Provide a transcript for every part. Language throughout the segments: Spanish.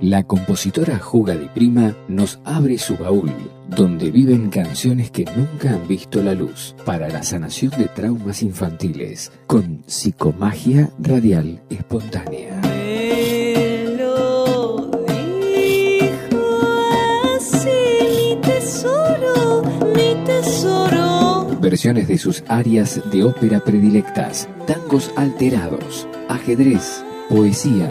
La compositora Juga Di Prima nos abre su baúl, donde viven canciones que nunca han visto la luz, para la sanación de traumas infantiles, con psicomagia radial espontánea. Me lo dijo así, mi tesoro, mi tesoro. Versiones de sus áreas de ópera predilectas, tangos alterados, ajedrez, poesía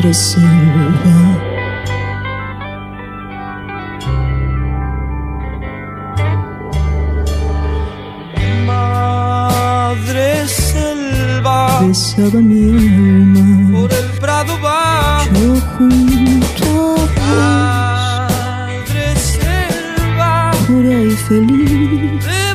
Madre Silva. Madre selva, Besaba mi alma, por el prado va. yo junto a Madre selva, vos, pura y feliz. de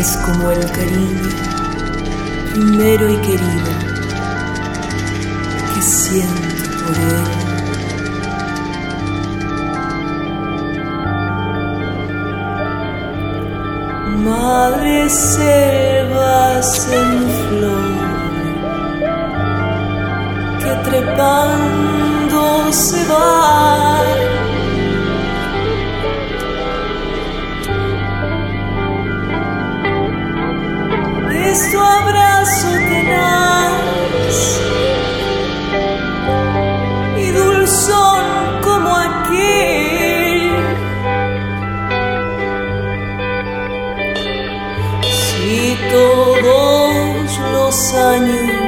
es como el cariño primero y querido que siento por él. Madre selvas en flor que trepando se va. Tu abrazo tenaz y dulzón como aquel. Si todos los años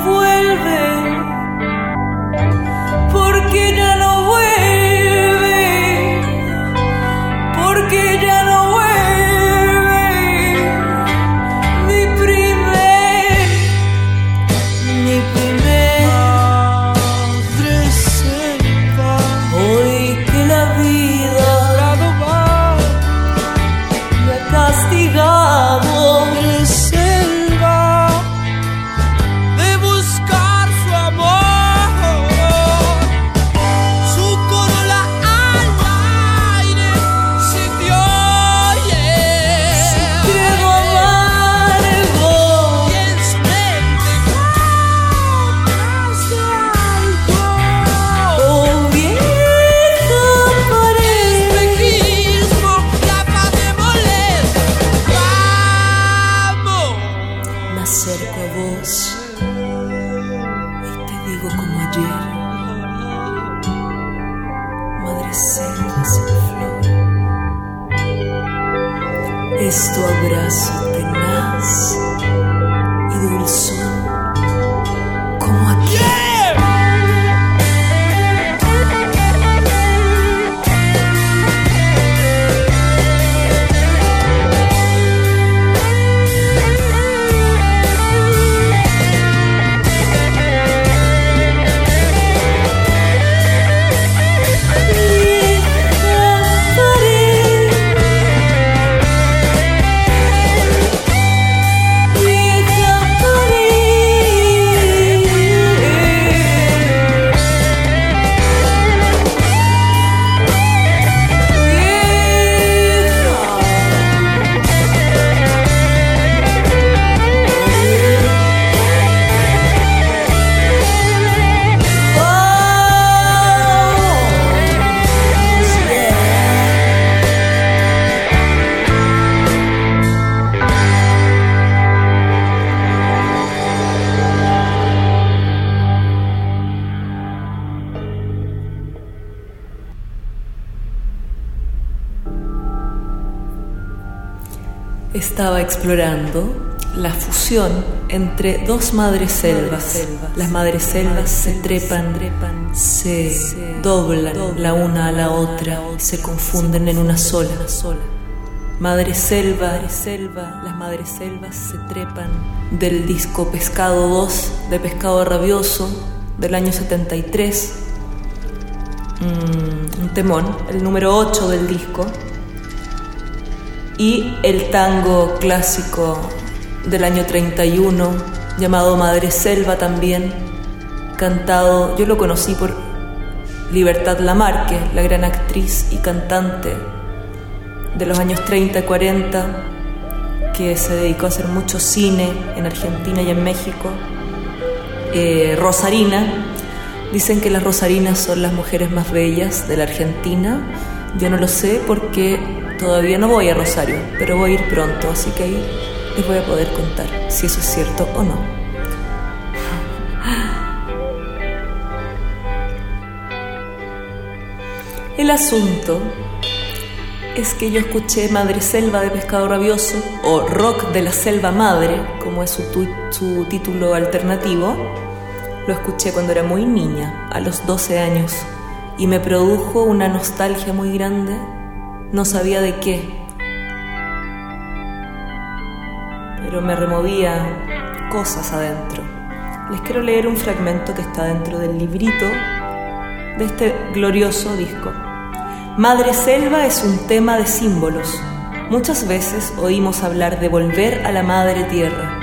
vuelve, dulzón Estaba explorando la fusión entre dos madres selvas. Las madres selvas se trepan, se doblan la una a la otra, se confunden en una sola. Madre selva, las madres selvas se trepan del disco Pescado 2 de Pescado Rabioso del año 73. Mm, un temón, el número 8 del disco y el tango clásico del año 31 llamado Madre Selva también, cantado, yo lo conocí por Libertad Lamarque, la gran actriz y cantante de los años 30 y 40, que se dedicó a hacer mucho cine en Argentina y en México. Eh, Rosarina, dicen que las rosarinas son las mujeres más bellas de la Argentina. Yo no lo sé porque Todavía no voy a Rosario, pero voy a ir pronto, así que ahí les voy a poder contar si eso es cierto o no. El asunto es que yo escuché Madre Selva de Pescado Rabioso o Rock de la Selva Madre, como es su, su título alternativo. Lo escuché cuando era muy niña, a los 12 años, y me produjo una nostalgia muy grande no sabía de qué, pero me removía cosas adentro. Les quiero leer un fragmento que está dentro del librito de este glorioso disco. Madre Selva es un tema de símbolos. Muchas veces oímos hablar de volver a la Madre Tierra.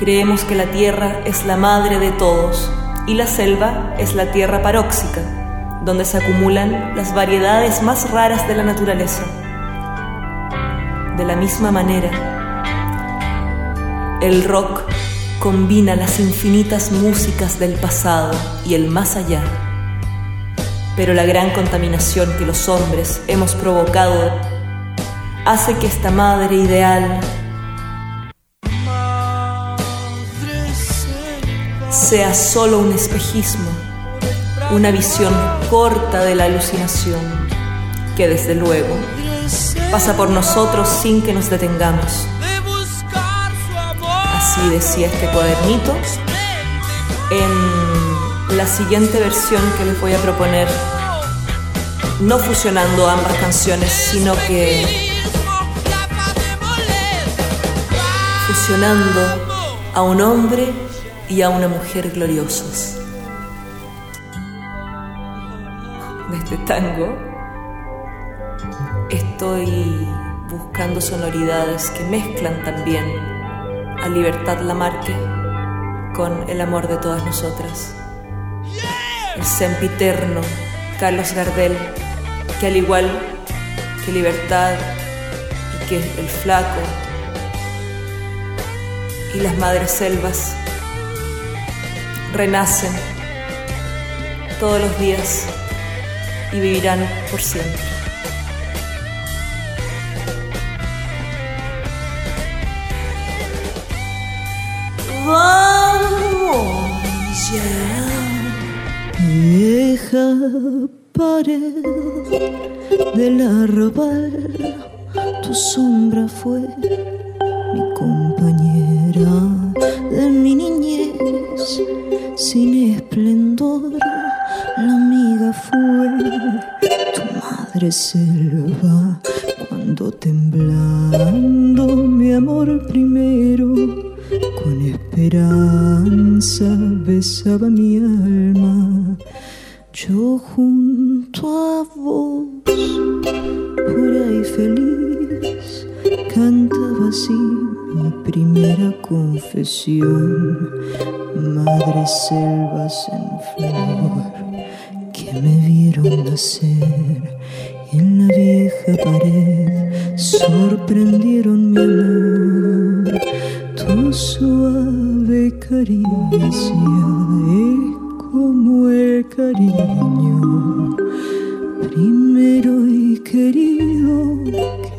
Creemos que la Tierra es la madre de todos y la selva es la tierra paróxica donde se acumulan las variedades más raras de la naturaleza. De la misma manera, el rock combina las infinitas músicas del pasado y el más allá. Pero la gran contaminación que los hombres hemos provocado hace que esta madre ideal sea solo un espejismo una visión corta de la alucinación que desde luego pasa por nosotros sin que nos detengamos. Así decía este cuadernito en la siguiente versión que les voy a proponer, no fusionando ambas canciones, sino que fusionando a un hombre y a una mujer gloriosos. De este tango, estoy buscando sonoridades que mezclan también a Libertad Lamarque con el amor de todas nosotras. El sempiterno Carlos Gardel, que al igual que Libertad y que el flaco y las madres selvas renacen todos los días y vivirán por siempre. Vamos ya. vieja pared del arrabal, tu sombra fue mi compañera de mi niñez sin esplendor. La amiga fue tu madre selva cuando temblando mi amor primero con esperanza besaba mi alma. Yo junto a vos, pura y feliz, cantaba así mi primera confesión. Madre selvas en flor, que me vieron nacer y en la vieja pared sorprendieron mi amor. Tu suave caricia es como el cariño primero y querido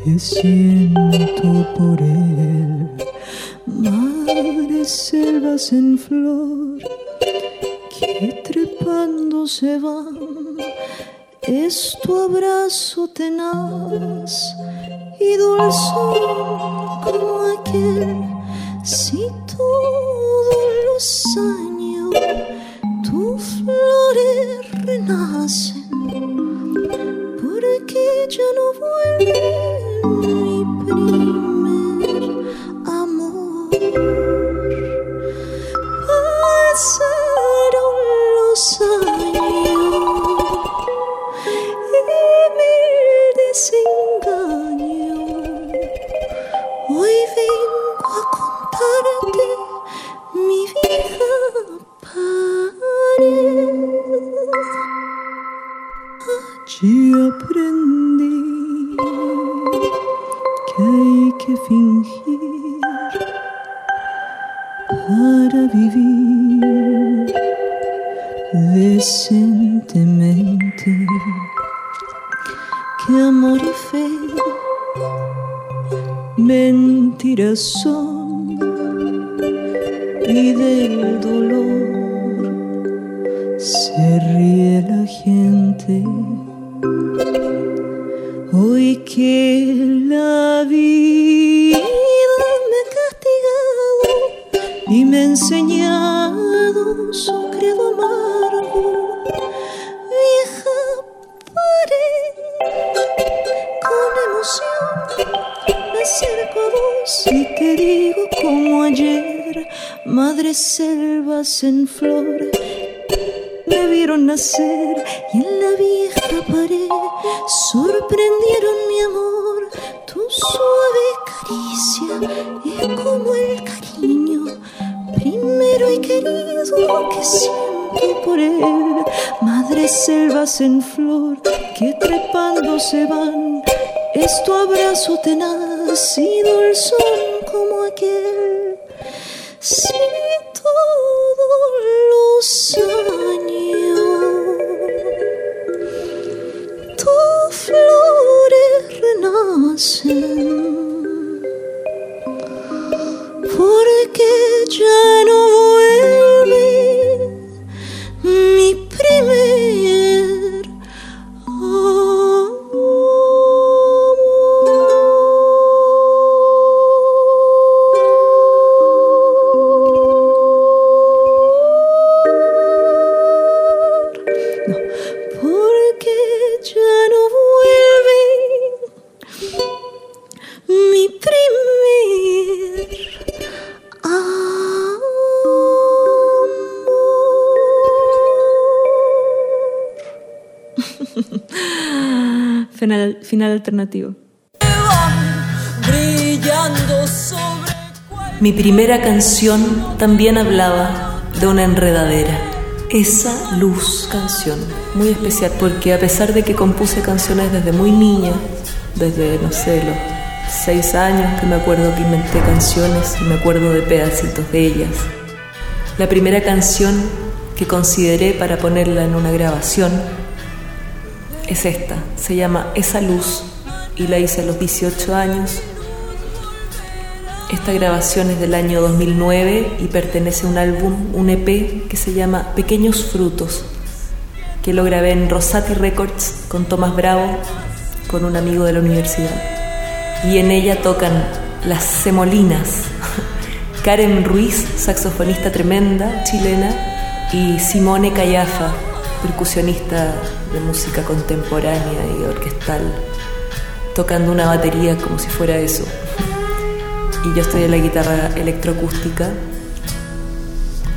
que siento por él. Selvas en flor que trepando se van, es tu abrazo tenaz y dulzón como aquel. Si todos los años tus flores renacen, porque ya no vuelve la gente. Hoy que la vida me ha castigado y me ha enseñado su credo amargo, vieja pared con emoción me acerco a vos y te digo como ayer, madre selvas en flor vieron nacer y en la vieja pared sorprendieron mi amor. Tu suave caricia es como el cariño primero y querido que siento por él. Madre selvas en flor que trepando se van. Es tu abrazo tenaz y dulzón como aquel. Si Final, alternativo. Mi primera canción también hablaba de una enredadera. Esa luz canción, muy especial, porque a pesar de que compuse canciones desde muy niña, desde, no sé, los seis años que me acuerdo que inventé canciones y me acuerdo de pedacitos de ellas, la primera canción que consideré para ponerla en una grabación es esta, se llama Esa luz y la hice a los 18 años esta grabación es del año 2009 y pertenece a un álbum, un EP que se llama Pequeños Frutos. que lo grabé en Rosati Records con Tomás Bravo, con un amigo de la universidad. Y en ella tocan las Semolinas, Karen Ruiz, saxofonista tremenda, chilena, y Simone Callafa, percusionista de música contemporánea y orquestal, tocando una batería como si fuera eso. Y yo estoy en la guitarra electroacústica.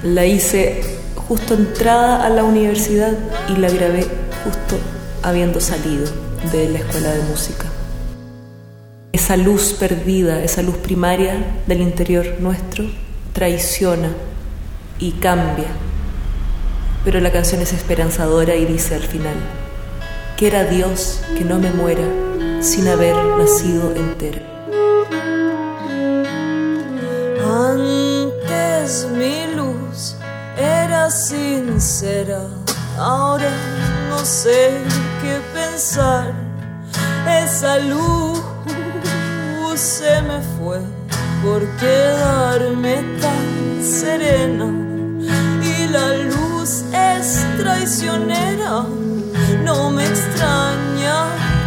La hice justo entrada a la universidad y la grabé justo habiendo salido de la escuela de música. Esa luz perdida, esa luz primaria del interior nuestro, traiciona y cambia. Pero la canción es esperanzadora y dice al final, quiera Dios que no me muera sin haber nacido entera. Antes mi luz era sincera, ahora no sé qué pensar. Esa luz se me fue por quedarme tan serena y la luz traicionera. No me extraña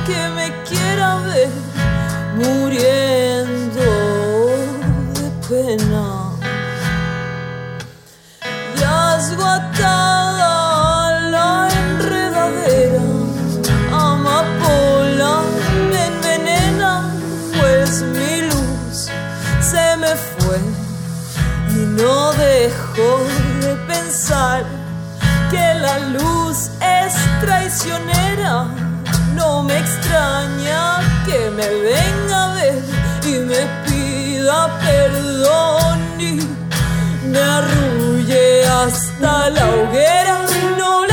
que me quiera ver muriendo de pena. Yazgo atada a la enredadera, amapola me envenena, pues mi luz se me fue y no dejo de pensar la luz es traicionera. No me extraña que me venga a ver y me pida perdón y me arrulle hasta la hoguera. No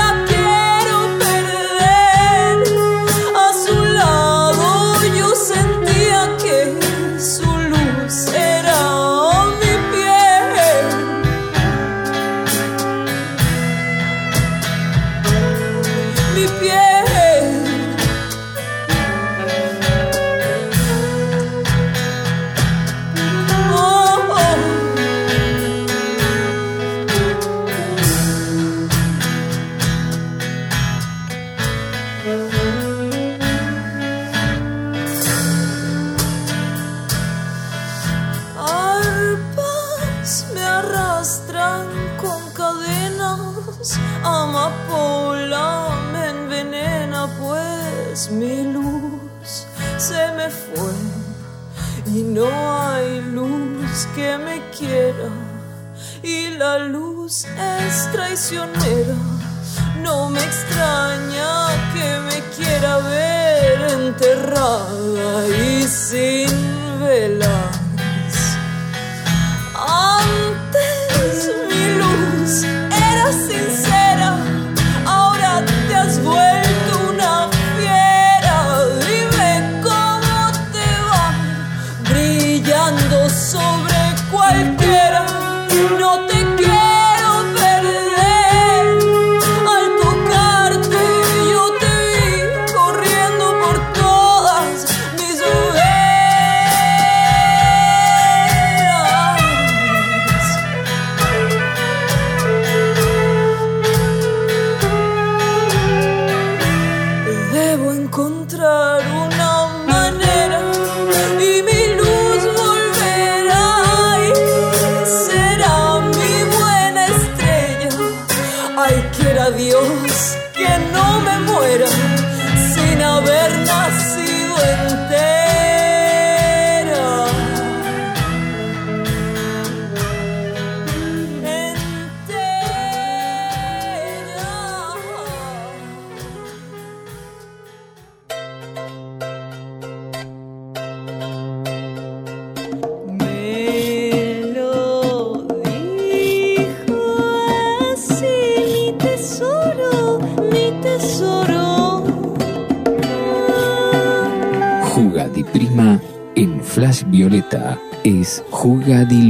y no hay luz que me quiera y la luz es traicionera. No me extraña que me quiera ver enterrada y sin velas. Violeta es Juga di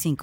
45.